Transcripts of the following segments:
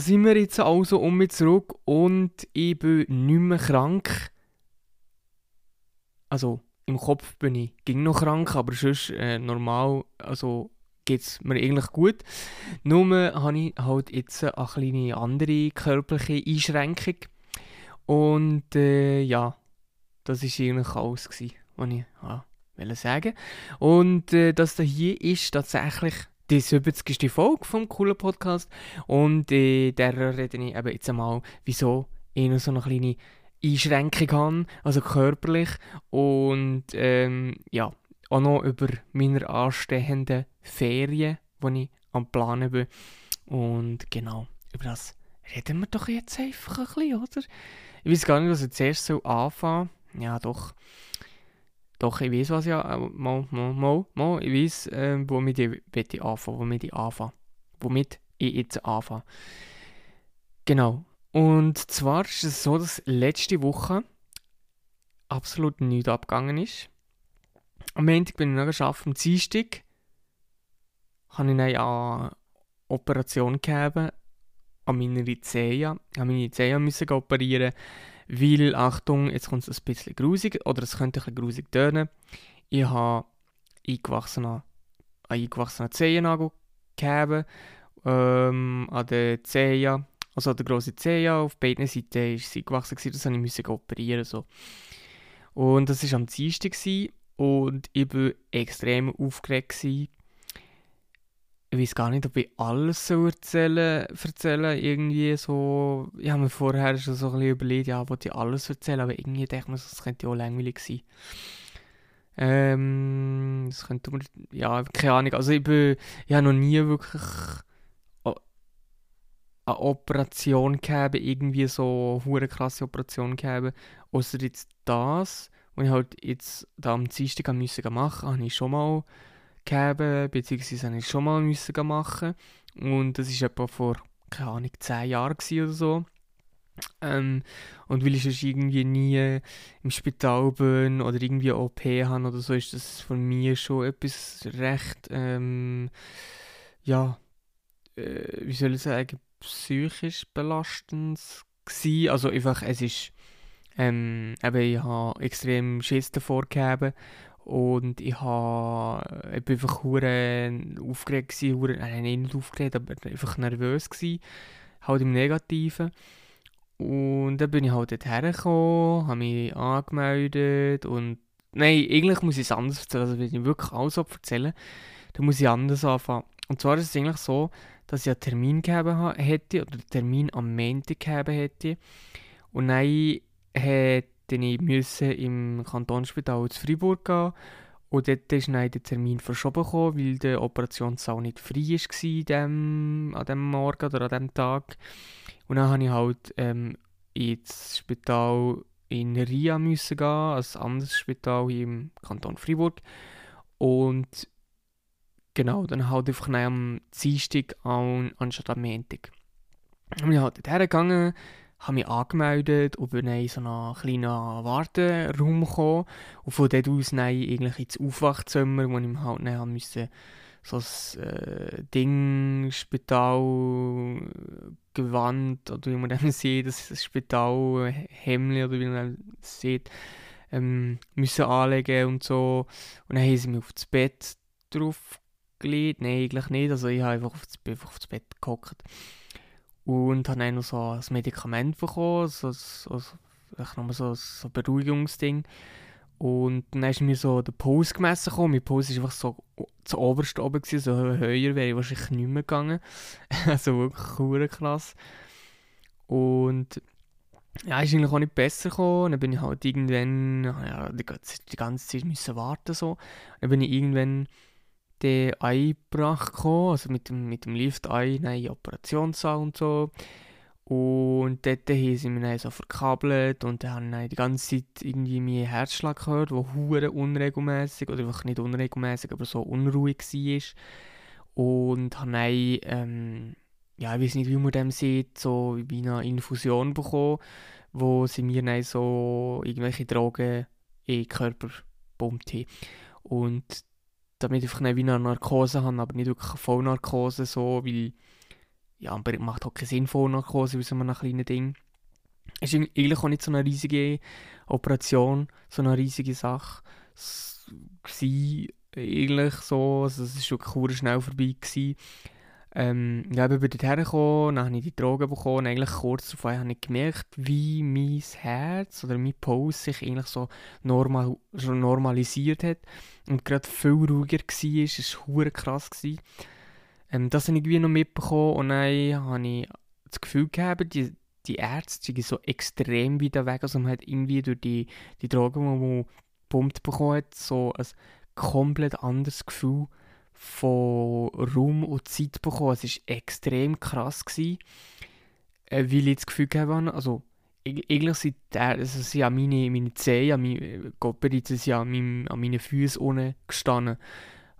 Sind wir jetzt also um mich zurück und ich bin nicht mehr krank. Also, im Kopf bin ich ging noch krank, aber sonst äh, normal, also geht es mir eigentlich gut. Nur habe ich halt jetzt eine kleine andere körperliche Einschränkung. Und äh, ja, das war eigentlich alles, was ich ja, wollte sagen Und äh, das hier ist tatsächlich die 70. Folge vom coolen Podcast. Und äh, der rede ich eben jetzt einmal, wieso ich noch so eine kleine Einschränkung habe, also körperlich. Und ähm, ja, auch noch über meine anstehenden Ferien, die ich am Planen bin. Und genau, über das reden wir doch jetzt einfach ein bisschen, oder? Ich weiß gar nicht, was ich zuerst so anfangen Ja, doch. Doch, ich weiß, was ja. Äh, mal, mal, mal, mal. Ich weiß, äh, womit ich anfangen womit ich anfange. Womit ich jetzt anfange. Genau. Und zwar ist es so, dass letzte Woche absolut nichts abgegangen ist. Am Montag bin ich noch geschafft, am Dienstag habe ich eine Operation gegeben an meiner Zehen. Ich musste meine Zehen operieren, weil, Achtung, jetzt kommt es ein bisschen grusig, oder es könnte ein grusig tönen. Ich habe eingewachsene, einen eingewachsenen Zehennagel gegeben, ähm, an der Zehen, also an der grossen Zehen, auf beiden Seiten ist sie gewachsen, das musste ich operieren. So. Und das war am Dienstag und ich war extrem aufgeregt. Gewesen. Ich weiß gar nicht, ob ich alles so erzählen, erzählen irgendwie so. Ich habe mir vorher schon so ein bisschen überlegt, ja, wollte ich alles erzählen, aber irgendwie denke ich mir, das könnte ja auch langweilig sein. Ähm, das könnte ja, keine Ahnung. Also ich bin, ich habe noch nie wirklich eine Operation gehabt, irgendwie so eine krasse Operation gehabt, außer jetzt das und ich halt jetzt da am Dienstag machen, habe ich schon mal gehabt, beziehungsweise habe ich schon mal müssen machen. Und das war etwa vor, keine Ahnung, 10 Jahren oder so. Ähm, und weil ich sonst irgendwie nie im Spital bin oder irgendwie OP habe oder so, ist das von mir schon etwas recht, ähm, ja, äh, wie soll ich sagen, psychisch belastendes gewesen. Also einfach, es ist ähm, eben, ich habe extrem Schiss davor gegeben und ich, bin einfach aufgeregt gewesen, nein, nicht aufgeregt, aber einfach nervös gewesen, halt im Negativen. Und dann bin ich halt dort hergekommen, habe mich angemeldet und nein, eigentlich muss ich es anders erzählen, also wenn ich wirklich alles erzählen, dann muss ich anders anfangen. Und zwar ist es eigentlich so, dass ich einen Termin gegeben hätte, oder einen Termin am Montag gegeben hätte. Und dann hätte ich müssen im Kantonsspital zu Freiburg gehen und dort ist dann der Termin verschoben gekommen, weil der Operationssaal nicht frei war an diesem Morgen oder an diesem Tag. Und dann musste ich halt ähm, ins Spital in Ria müssen gehen, ein anderes Spital hier im Kanton Freiburg. Und genau, dann halt einfach am Dienstag an, anstatt am Montag. Und ich bin halt dort hergegangen, habe mich angemeldet und bin in so einen kleinen Warteraum gekommen. Und von dort aus dann eigentlich ins Aufwachzimmer, wo ich halt dann musste so ein äh, Ding, Spital, Gewand, oder wie man das sieht, das Spital, Hemmli, oder wie man das sieht, ähm, müssen anlegen und so. Und dann haben sie mich auf das Bett drauf gelegt. Nein, eigentlich nicht. Also ich habe einfach auf das, einfach auf das Bett gehockt und habe dann noch so ein Medikament bekommen, so, so, so, so, so ein Beruhigungsding. Und dann ist mir so der Puls gemessen gekommen. Mein Puls war einfach so zu oberst oben, gewesen, so höher wäre ich wahrscheinlich nicht mehr gegangen. also wirklich krass. Und ja, ist eigentlich auch nicht besser gekommen. Dann bin ich halt irgendwann, ja, die, die ganze Zeit müssen warten so. Dann bin ich irgendwann eingebracht gekommen, also mit dem, mit dem Lift ein, in Operationssaal und so. Und dort sie mich dann so verkabelt und dann habe die ganze Zeit irgendwie meinen Herzschlag gehört, der hure unregelmäßig oder einfach nicht unregelmäßig, aber so unruhig war. Und habe dann, ähm, ja, ich weiß nicht, wie man dem sieht, so wie eine Infusion bekommen, wo sie mir dann so irgendwelche Drogen in den Körper gepumpt haben. Und damit ich nicht wie eine Narkose habe, aber nicht wirklich eine Vollnarkose, so, weil ja, aber macht auch keinen Sinn vor Narkose, wie so einem kleinen Ding. Es war eigentlich auch nicht so eine riesige Operation, so eine riesige Sache. Es war eigentlich so, also es war wirklich schnell vorbei. Gewesen. Ähm, ja, ich bin dort hergekommen, dann habe ich die Drogen bekommen eigentlich kurz davor habe ich gemerkt, wie mein Herz oder mein Puls sich eigentlich so normal, schon normalisiert hat und gerade viel ruhiger war. Es war krass. Ähm, das habe ich irgendwie noch mitbekommen und dann habe ich das Gefühl gehabt, die, die Ärzte sind so extrem weit weg. Also man hat irgendwie durch die, die Drogen, die man gepumpt bekommen hat, so ein komplett anderes Gefühl von Raum und Zeit bekommen. Es war extrem krass, gewesen, äh, weil ich das Gefühl habe, also eigentlich sind, also sind ja meine, meine Zehen, meine, Gott bereits sind ja an, meinem, an meinen Füßen unten gestanden.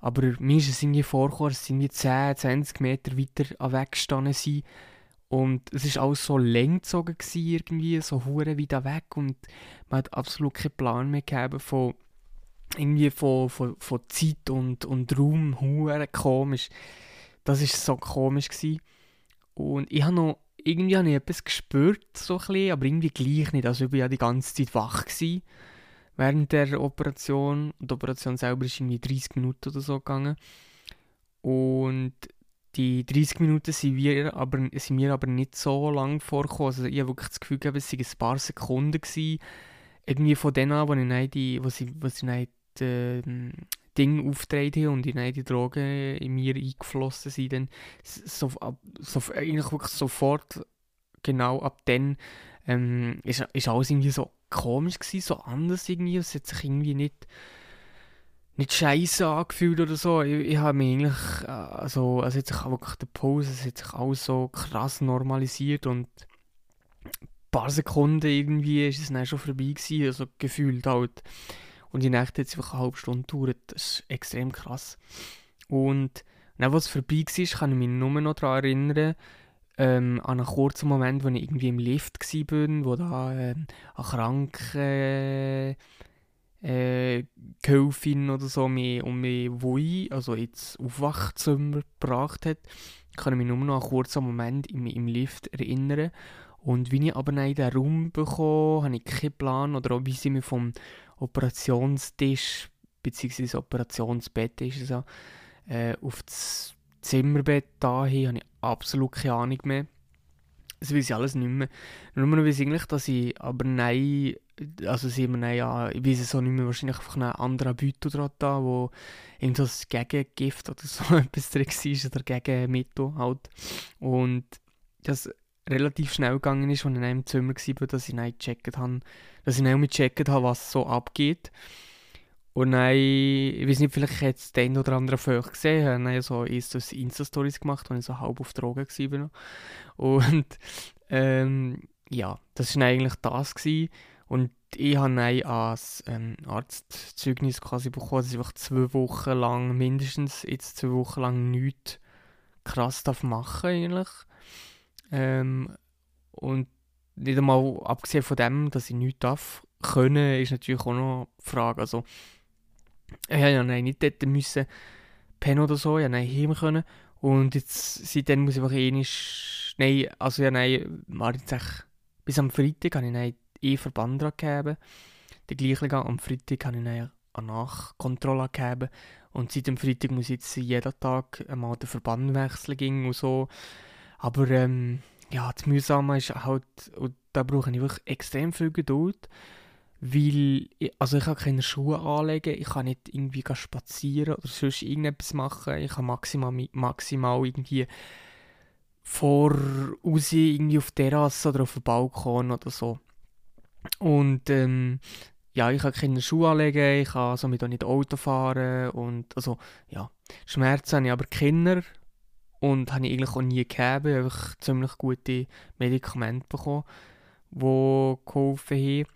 Aber mir ist es irgendwie vorgekommen, dass sie 10, 20 Meter weiter weg gestanden sind. Und es war alles so lang gezogen, irgendwie, so hure wieder weg. Und man hat absolut keinen Plan mehr gehabt von, irgendwie von, von, von Zeit und, und Raum. Hure komisch. Das war so komisch. Gewesen. Und ich habe noch, irgendwie habe ich etwas gespürt, so bisschen, aber irgendwie gleich nicht. Also ich war ja die ganze Zeit wach. Gewesen während der Operation. Die Operation selber ist irgendwie 30 Minuten oder so gegangen. Und die 30 Minuten sind, wir aber, sind mir aber nicht so lang vorgekommen. Also ich habe wirklich das Gefühl gehabt, es waren ein paar Sekunden. Gewesen. Irgendwie von denen an, wo, ich die, wo sie, wo sie dann die, äh, Dinge aufgetreten haben und in die Drogen in mir eingeflossen sind, dann so, so, eigentlich wirklich sofort, genau ab dann, ähm, ist, ist alles irgendwie so komisch gewesen, so anders irgendwie. Es hat sich irgendwie nicht, nicht scheiße angefühlt oder so. Ich, ich habe mich eigentlich, äh, also, es hat sich wirklich der Pause, es hat sich alles so krass normalisiert und ein paar Sekunden irgendwie ist es dann schon vorbei gewesen, also gefühlt halt. Und die Nacht hat es einfach eine halbe Stunde gedauert. Das ist extrem krass. Und dann, als es vorbei war, kann ich mich nur noch daran erinnern, ähm, an einen kurzen Moment, wo ich irgendwie im Lift war, wo da äh, eine kranke äh, oder so mich um mich Wui, also ins Aufwachzimmer gebracht hat, kann ich mich nur noch an einen kurzen Moment im, im Lift erinnern. Und wie ich aber in den Raum bekomme, habe ich keinen Plan oder auch wie sie mich vom Operationstisch bzw. Operationsbett ist so, äh, auf das Zimmerbett dahin habe ich absolut keine Ahnung mehr. Das weiß ich alles nicht mehr. Nur noch weiß ich eigentlich, dass ich aber nein, also sie mir nein, ja, ich weiß es auch nicht mehr, wahrscheinlich einfach einen anderen Beutel dran da, wo irgendwas Gegengift oder so etwas drin war oder Gegenmittel halt. Und das relativ schnell gegangen ist, als ich in einem Zimmer war, dass ich nicht gecheckt habe, dass ich nicht gecheckt habe, was so abgeht. Und dann, ich weiß nicht, vielleicht hat es den oder anderen von euch gesehen, haben dann so Insta-Stories gemacht, als ich so halb auf Drogen war. Und ähm, ja, das war eigentlich das. Gewesen. Und ich habe dann als ähm, Arztzeugnis quasi bekommen, dass ich einfach zwei Wochen lang, mindestens jetzt zwei Wochen lang nichts krass darf machen eigentlich. Ähm, und nicht einmal abgesehen von dem, dass ich nichts darf können, ist natürlich auch noch die Frage. Also, ich ja nein, nicht dort müssen pennen oder so, ja nein, heim können. Und jetzt, seitdem muss ich einfach eh nicht, nein, also ja nein, jetzt bis am Freitag habe ich dann eh Verband gegeben. Der gleiche am Freitag habe ich dann eine Nachkontrolle gegeben. Und seit dem Freitag muss ich jetzt jeden Tag einmal den Verband wechseln und so. Aber ähm, ja, das Mühsame ist halt, und da brauche ich wirklich extrem viel Geduld. Weil, ich, also ich kann keine Schuhe anlegen, ich kann nicht irgendwie spazieren oder sonst irgendetwas machen. Ich kann maximal, maximal irgendwie voraus irgendwie auf der Terrasse oder auf dem Balkon oder so. Und ähm, ja, ich kann keine Schuhe anlegen, ich kann somit auch nicht Auto fahren und also ja, Schmerzen habe ich aber Kinder und habe ich eigentlich auch nie habe einfach ziemlich gute Medikamente bekommen, die geholfen haben.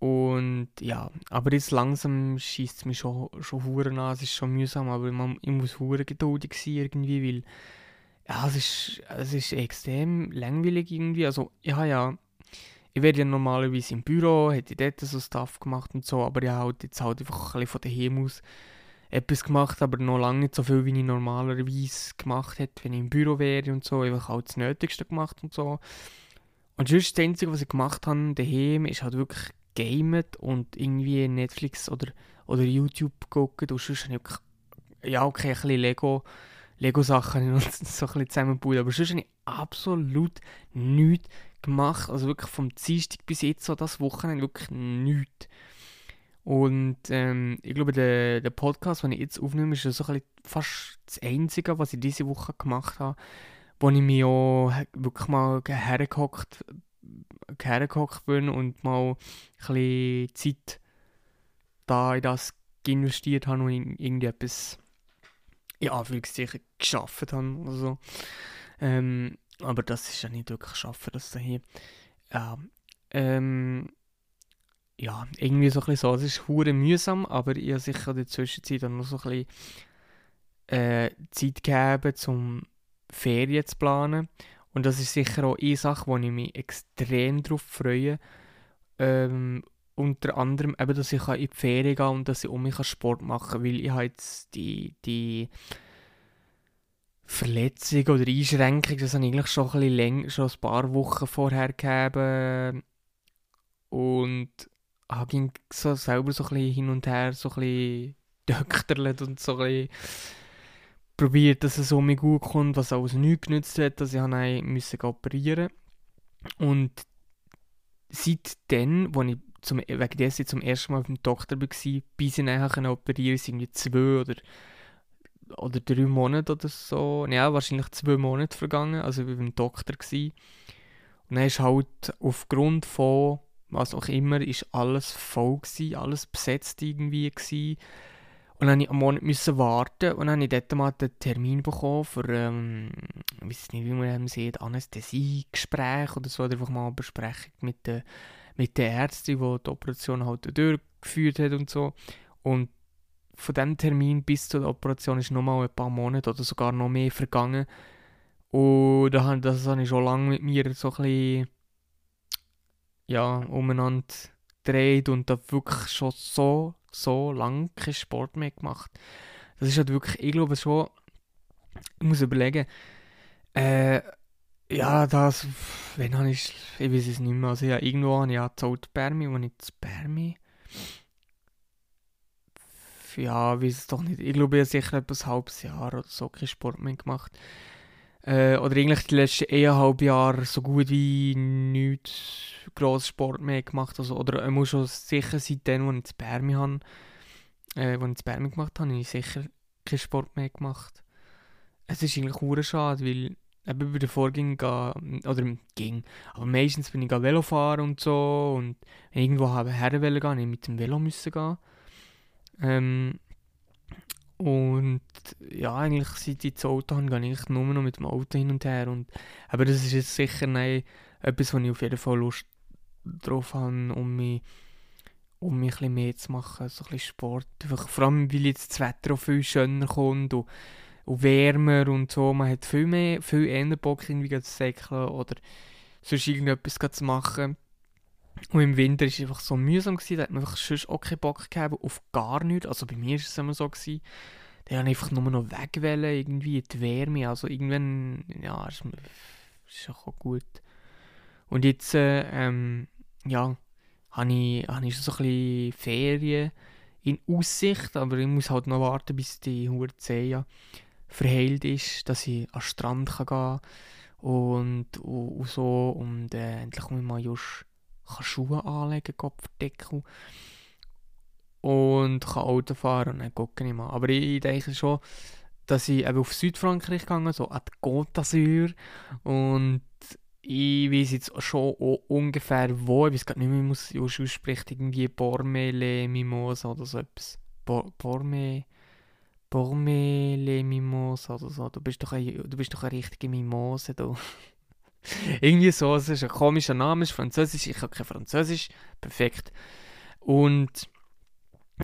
Und ja, aber jetzt langsam schießt es mich schon, schon Huren an, es ist schon mühsam, aber man, ich muss Huren geduldig sein irgendwie, weil ja, es ist, es ist extrem langweilig irgendwie. Also, ja, ja, ich werde ja normalerweise im Büro, hätte ich dort so Stuff gemacht und so, aber ich habe halt jetzt halt einfach ein bisschen von daheim aus etwas gemacht, aber noch lange nicht so viel, wie ich normalerweise gemacht hätte, wenn ich im Büro wäre und so. Einfach auch das Nötigste gemacht und so. Und sonst das Einzige, was ich gemacht habe daheim, ist halt wirklich gamet und irgendwie Netflix oder, oder YouTube gucken. Und sonst habe ich wirklich, ja okay, ein bisschen Lego, Lego-Sachen so ein bisschen zusammengebaut. Aber sonst habe ich absolut nichts gemacht. Also wirklich vom Dienstag bis jetzt, so das Wochenende, wirklich nichts. Und ähm, ich glaube, der, der Podcast, den ich jetzt aufnehme, ist so fast das Einzige, was ich diese Woche gemacht habe, wo ich mich auch wirklich mal hergehockt, hergehockt bin und mal ein Zeit da in das investiert habe und irgendwie etwas, ja, Anführungszeichen, geschafft habe oder so. Ähm, aber das ist ja nicht wirklich schaffen, das da hier. Ja, ähm, ja, irgendwie so ein bisschen so. Es ist hure mühsam, aber ich habe sicher in der Zwischenzeit dann noch so ein bisschen äh, Zeit gegeben, um Ferien zu planen. Und das ist sicher auch eine Sache, wo ich mich extrem darauf freue. Ähm, unter anderem eben, dass ich in die Ferien gehen und dass ich um mich Sport machen kann, weil ich habe jetzt die, die Verletzung oder Einschränkung, das habe ich eigentlich schon ein, bisschen länger, schon ein paar Wochen vorher gegeben. Und habe so selber so ein hin und her so ein bisschen dökterlet und so ein bisschen probiert, dass es um mich gut kommt, was alles nichts genützt hat, dass ich musste operieren Und seitdem, als ich zum, wegen dessen zum ersten Mal beim Doktor war, bis ich nachher operieren sind irgendwie zwei oder, oder drei Monate oder so. Ja, wahrscheinlich zwei Monate vergangen, also ich war beim Doktor. Gewesen. Und dann ist halt aufgrund von was auch immer, ist alles voll gewesen, alles besetzt irgendwie gewesen. Und dann musste ich einen Monat müssen warten und dann habe ich dort mal den Termin bekommen für, ähm, ich weiß nicht, wie man es sieht, Anästhesiegespräch oder so, oder einfach mal eine Besprechung mit der, mit der Ärztin, die die Operation halt durchgeführt hat und so. Und von diesem Termin bis zur Operation ist noch mal ein paar Monate oder sogar noch mehr vergangen. Und das habe ich schon lange mit mir so ein bisschen ja, umeinander dreht und da wirklich schon so, so lange keinen Sport mehr gemacht. Das ist halt wirklich, ich glaube schon, ich muss überlegen, äh, ja, das, wenn habe ich, ich weiß es nicht mehr, also ja, irgendwo habe ich ja Zout Permi, wo ich das Permi, ja, ich weiß es doch nicht, ich glaube, ich habe sicher etwa ein halbes Jahr oder so keinen Sport mehr gemacht. Äh, oder eigentlich die letzten eineinhalb Jahre so gut wie nichts grossen Sport mehr gemacht. Also, oder ich muss schon sicher seitdem, als ich das Bärmi äh, ich das Bärmi gemacht habe, habe ich sicher keinen Sport mehr gemacht. Es ist eigentlich hure schade, weil eben bei den Vorgängen oder ging, aber meistens bin ich Velo fahren und so und wenn ich irgendwo habe herwählen gehen, ich mit dem Velo müssen gehen. Ähm, und ja, eigentlich seit ich das Auto habe, gehe ich nur noch mit dem Auto hin und her. Und, aber das ist jetzt sicher nein, etwas, wo ich auf jeden Fall Lust drauf habe, um mich, um mich ein mehr zu machen, so ein Sport. Einfach, vor allem, weil jetzt das Wetter auch viel schöner kommt und, und wärmer und so. Man hat viel mehr, viel eher Bock, irgendwie zu säckeln oder sonst irgendetwas zu machen. Und im Winter war es einfach so mühsam, gewesen, da hat man einfach sonst auch keinen Bock gehabt, auf gar nichts. Also bei mir war es immer so, gewesen, da habe einfach nur noch wegwählen, irgendwie die Wärme. Also irgendwann, ja, ist, ist auch gut. Und jetzt, äh, ähm, ja, habe ich, habe ich so ein bisschen Ferien in Aussicht, aber ich muss halt noch warten, bis die Hurzea verheilt ist, dass ich an den Strand kann gehen und, und, und so und äh, endlich muss ich mal just kann Schuhe anlegen, Kopfdeckel und kann Auto fahren und dann gucke ich mal. Aber ich denke schon, dass ich eben auf Südfrankreich gegangen so an die Côte d'Azur und ich weiß jetzt schon ungefähr wo, ich weiß gar nicht mehr, man es ausspricht, irgendwie Bormele Mimosa oder so etwas. Bor Borme... Bormele Mimosa oder so. Du bist doch eine, du bist doch eine richtige Mimose, du. Irgendwie so, es ist ein komischer Name, es ist französisch, ich habe kein Französisch, perfekt. Und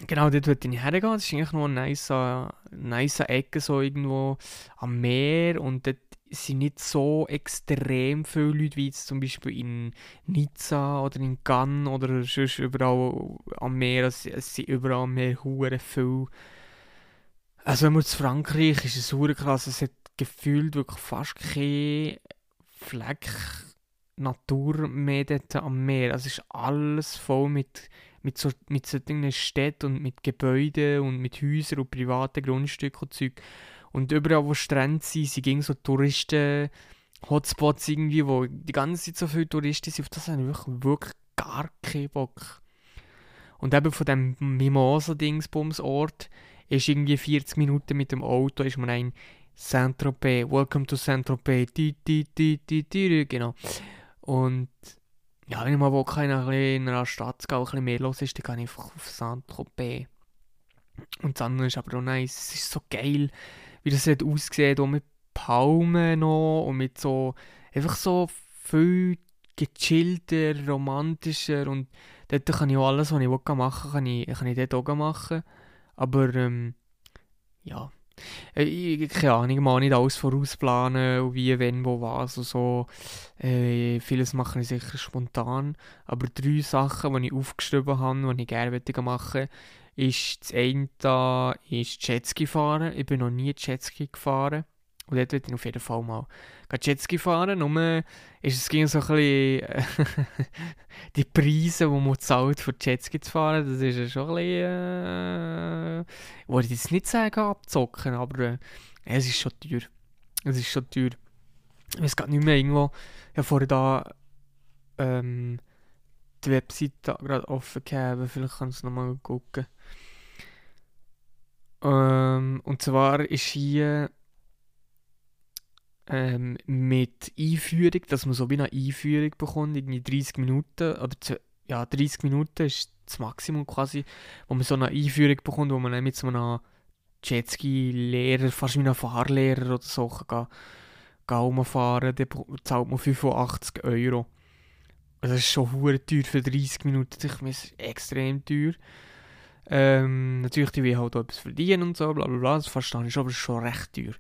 genau dort würde ich hergehen, das ist eigentlich noch eine nice, Ecke, so irgendwo am Meer und dort sind nicht so extrem viele Leute wie jetzt zum Beispiel in Nizza oder in Cannes oder sonst überall am Meer, es, es sind überall mehr hure viele Also wenn man zu Frankreich ist es super krass, es hat gefühlt wirklich fast kein Fleck Natur mehr dort am Meer. Also es ist alles voll mit, mit, so, mit solchen Städten und mit Gebäuden und mit Häusern und privaten Grundstücken und Zeug. Und überall, wo Strände sind, sind ging so Touristen, Hotspots irgendwie, wo die ganze Zeit so viele Touristen sind. Auf das habe ich wirklich, wirklich gar keinen Bock. Und eben von dem Mimosa-Dingsbums-Ort ist irgendwie 40 Minuten mit dem Auto, ist man ein Saint-Tropez, Welcome to Saint-Tropez, genau. Und ja, wenn ich mal Bock habe, in einer Stadt zu gehen, ein bisschen mehr los ist, dann gehe ich einfach auf Saint-Tropez. Und das andere ist aber auch nice, es ist so geil, wie das hat ausgesehen, auch mit Palmen noch und mit so, einfach so viel gechillter, romantischer und dort kann ich auch alles, was ich machen will, kann ich, kann ich dort auch machen. Aber, ähm, ja, ich, keine Ahnung, mag nicht alles vorausplanen wie, wenn, wo, was und so. Äh, vieles mache ich sicher spontan. Aber drei Sachen, die ich aufgeschrieben habe, die ich gerne machen möchte, ist das eine ist Jetski fahren. Ich bin noch nie Jetski gefahren. Und dort würde ich auf jeden Fall mal Jetski fahren. Nur ist es ging so ein bisschen die Preise, die man zahlt, für Jetski zu fahren, das ist schon ein bisschen, äh, ich wollte jetzt nicht sagen abzocken, aber äh, es ist schon teuer. Es ist schon teuer. Ich weiß nicht mehr irgendwo, ja vorher da ähm, die Webseite gerade offen gehabt, vielleicht kannst du nochmal gucken. Ähm, und zwar ist hier ähm, mit Einführung, dass man so wie eine Einführung bekommt, irgendwie 30 Minuten, oder ja, 30 Minuten ist das Maximum quasi, wo man so eine Einführung bekommt, wo man dann mit so einem Jetski-Lehrer, fast wie einem Fahrlehrer oder so kann, kann rumfahren, dann zahlt man 85 Euro. Also das ist schon hure teuer für 30 Minuten, ich finde es extrem teuer. Ähm, natürlich, die will halt auch etwas verdienen und so, bla bla bla, das verstehe ich schon, aber es ist schon recht teuer.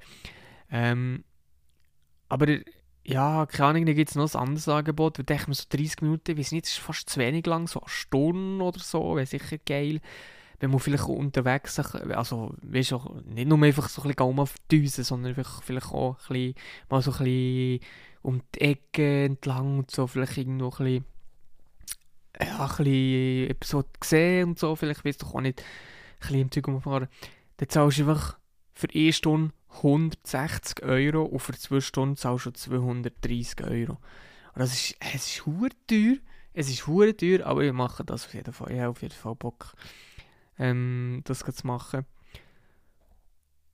Ähm, aber ja, keine Ahnung, da gibt es noch ein anderes Angebot. Da denke so 30 Minuten, ich weiß nicht, ist fast zu wenig lang, so eine Stunde oder so, wäre sicher geil. Wenn man vielleicht unterwegs, also weißt du, nicht nur einfach so ein bisschen rumdüsen, sondern vielleicht auch ein bisschen, mal so ein bisschen um die Ecke entlang und so, vielleicht irgendwo ein bisschen, ja, ein bisschen etwas gesehen und so, vielleicht weißt du auch nicht, ein bisschen im Zeug umfahren. Dann zahlst du einfach für eine Stunde 160 Euro und für 2 Stunden zahlst du 230 Euro. Und das ist, es ist hure teuer. Es ist hure teuer, aber ich mache das auf jeden Fall. Ich habe auf jeden Fall Bock, ähm, das zu machen.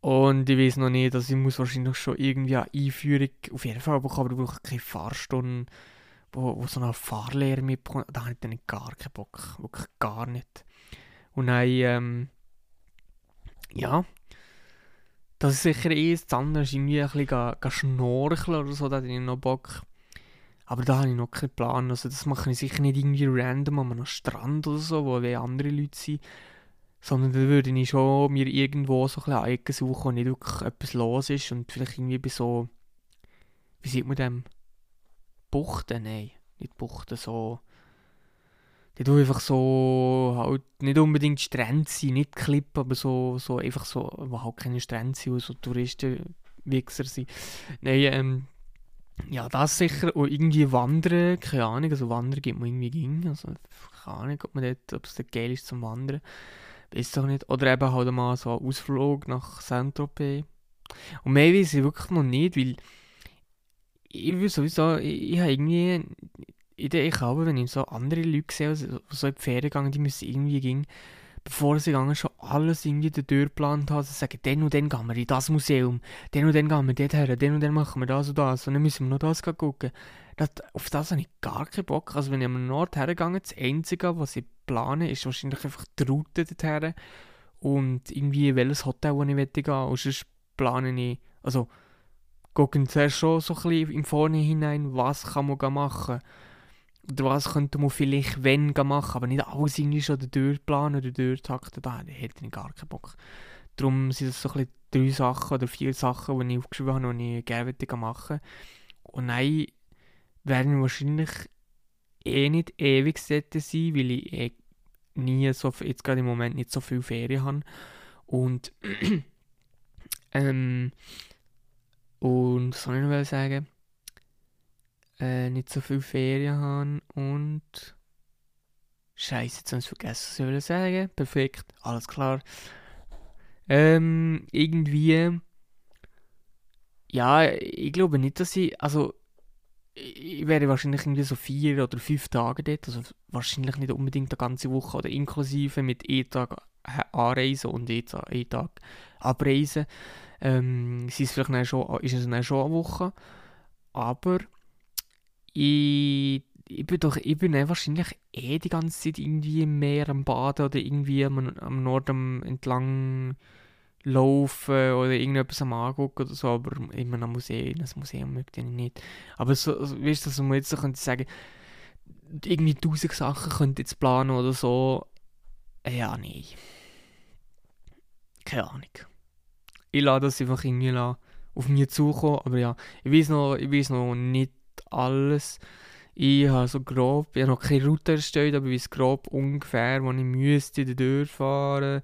Und ich weiß noch nicht, dass ich muss wahrscheinlich schon irgendwie eine Einführung auf jeden Fall bekommen, aber ich brauche keine Fahrstunden, wo, wo so eine Fahrlehre mitbekommt. Da habe ich dann gar keinen Bock. Wirklich gar nicht. Und dann, ähm, ja, das ist sicher eh das andere, ist irgendwie ein bisschen schnorcheln oder so, da hätte ich noch Bock. Aber da habe ich noch keinen Plan. Also das mache ich sicher nicht irgendwie random an einem Strand oder so, wo andere Leute sind. Sondern da würde ich schon mir irgendwo so ein bisschen Ecken suchen, wo nicht wirklich etwas los ist und vielleicht irgendwie bei so, wie sieht man dem? Buchten? Nein, nicht Buchten, so die tun einfach so, halt nicht unbedingt Strände sein, nicht Klippen, aber so, so einfach so, wo halt keine Strände sind, wo so Touristenwichser sind. Nein, ähm, ja, das sicher. Und irgendwie wandern, keine Ahnung, also wandern gibt man irgendwie ging, also keine Ahnung, ob, man dort, ob es dort geil ist zum Wandern. Weiß doch nicht. Oder eben halt mal so einen Ausflug nach Saint-Tropez. Und mehr weiß ich wirklich noch nicht, weil ich will sowieso, ich, ich habe irgendwie ich habe, wenn ich so andere Leute sehe, also so in die Ferien gegangen, die müssen irgendwie gehen, bevor sie gegangen schon alles irgendwie durchgeplant haben, sie sagen, dann und dann gehen wir in das Museum, dann und dann gehen wir dort her, dann und dann machen wir das und das und dann müssen wir noch das gucken. Das, auf das habe ich gar keinen Bock. Also wenn ich an einen Ort hergegangen das Einzige, was ich plane, ist wahrscheinlich einfach die Route dorthin und irgendwie welches Hotel, wo ich gehen will. Und sonst plane ich, also gucken zuerst schon so ein bisschen im Vorhinein, was kann man machen kann oder was könnte man vielleicht wenn machen, aber nicht alles irgendwie schon durchplanen oder durchtakten, da hätte ich gar keinen Bock. Darum sind das so ein drei Sachen oder vier Sachen, die ich aufgeschrieben habe, die ich gerne machen Und nein, werden wahrscheinlich eh nicht ewig sein, weil ich eh nie so, jetzt gerade im Moment nicht so viel Ferien habe. Und Ähm, und was soll ich noch sagen? Äh, nicht so viel Ferien haben und. Scheiße, jetzt habe ich vergessen, was ich sagen Perfekt, alles klar. Ähm, irgendwie. Ja, ich glaube nicht, dass ich. Also, ich wäre wahrscheinlich irgendwie so vier oder fünf Tage dort. Also, wahrscheinlich nicht unbedingt eine ganze Woche oder inklusive mit E-Tag anreisen und E-Tag abreisen. Ähm, ist, es vielleicht schon, ist es dann schon eine Woche. Aber ich, ich bin doch, ich bin wahrscheinlich eh die ganze Zeit irgendwie im Meer am Baden oder irgendwie am, am Norden entlang laufen oder irgendetwas am angucken oder so, aber immer ein Museum, das Museum möchte ich nicht. Aber so, also, weißt du, dass man jetzt so könnte sagen, irgendwie tausend Sachen könnte jetzt planen oder so, ja, nee. Keine Ahnung. Ich lasse das einfach irgendwie auf mich zukommen, aber ja, ich weiß noch, ich weiß noch nicht alles. Ich habe so grob, ich habe noch keine Route erstellt, aber ich weiß grob ungefähr, wo ich müsste durchfahren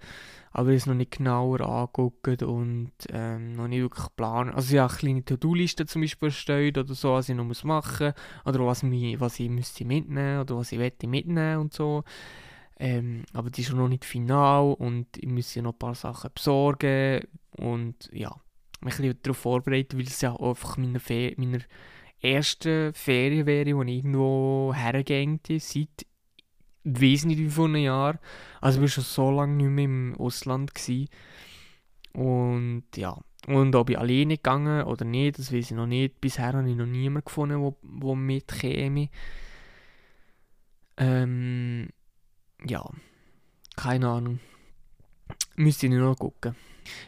aber ich es noch nicht genauer angeguckt und ähm, noch nicht wirklich planen. Also ich habe eine kleine To-Do-Liste zum Beispiel erstellt oder so, was ich noch muss machen oder was, mich, was ich müsste mitnehmen oder was ich wette mitnehmen und so. Ähm, aber die ist noch nicht final und ich muss ja noch ein paar Sachen besorgen und ja, mich ein bisschen darauf vorbereiten, weil es ja einfach meine, Fe meine erste Ferien wäre, wo ich irgendwo hergegangen seit weiß nicht einem Jahr. Also ich war schon so lange nicht mehr im Ausland. Gewesen. Und ja, und ob ich alleine gegangen oder nicht, das weiß ich noch nicht. Bisher habe ich noch niemanden gefunden, der, mitkäme. Ähm, ja, keine Ahnung. Müsste ich noch gucken.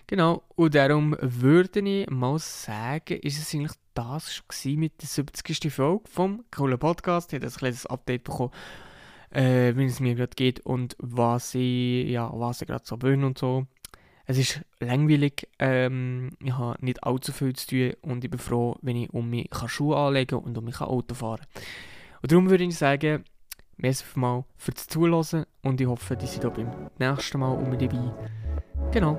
Genau, und darum würde ich mal sagen, ist es eigentlich das schon mit der 70. Folge vom coolen Podcast. Ich habe ein kleines Update bekommen äh, wie es mir gerade geht und was ich, ja, was ich gerade so bin und so. Es ist langweilig, ähm, ich habe nicht allzu viel zu tun und ich bin froh, wenn ich um mich Schuhe anlegen und um mich Auto fahren kann. Und darum würde ich sagen, merci mal fürs Zuhören und ich hoffe, ihr seid beim nächsten Mal um mich dabei. Genau.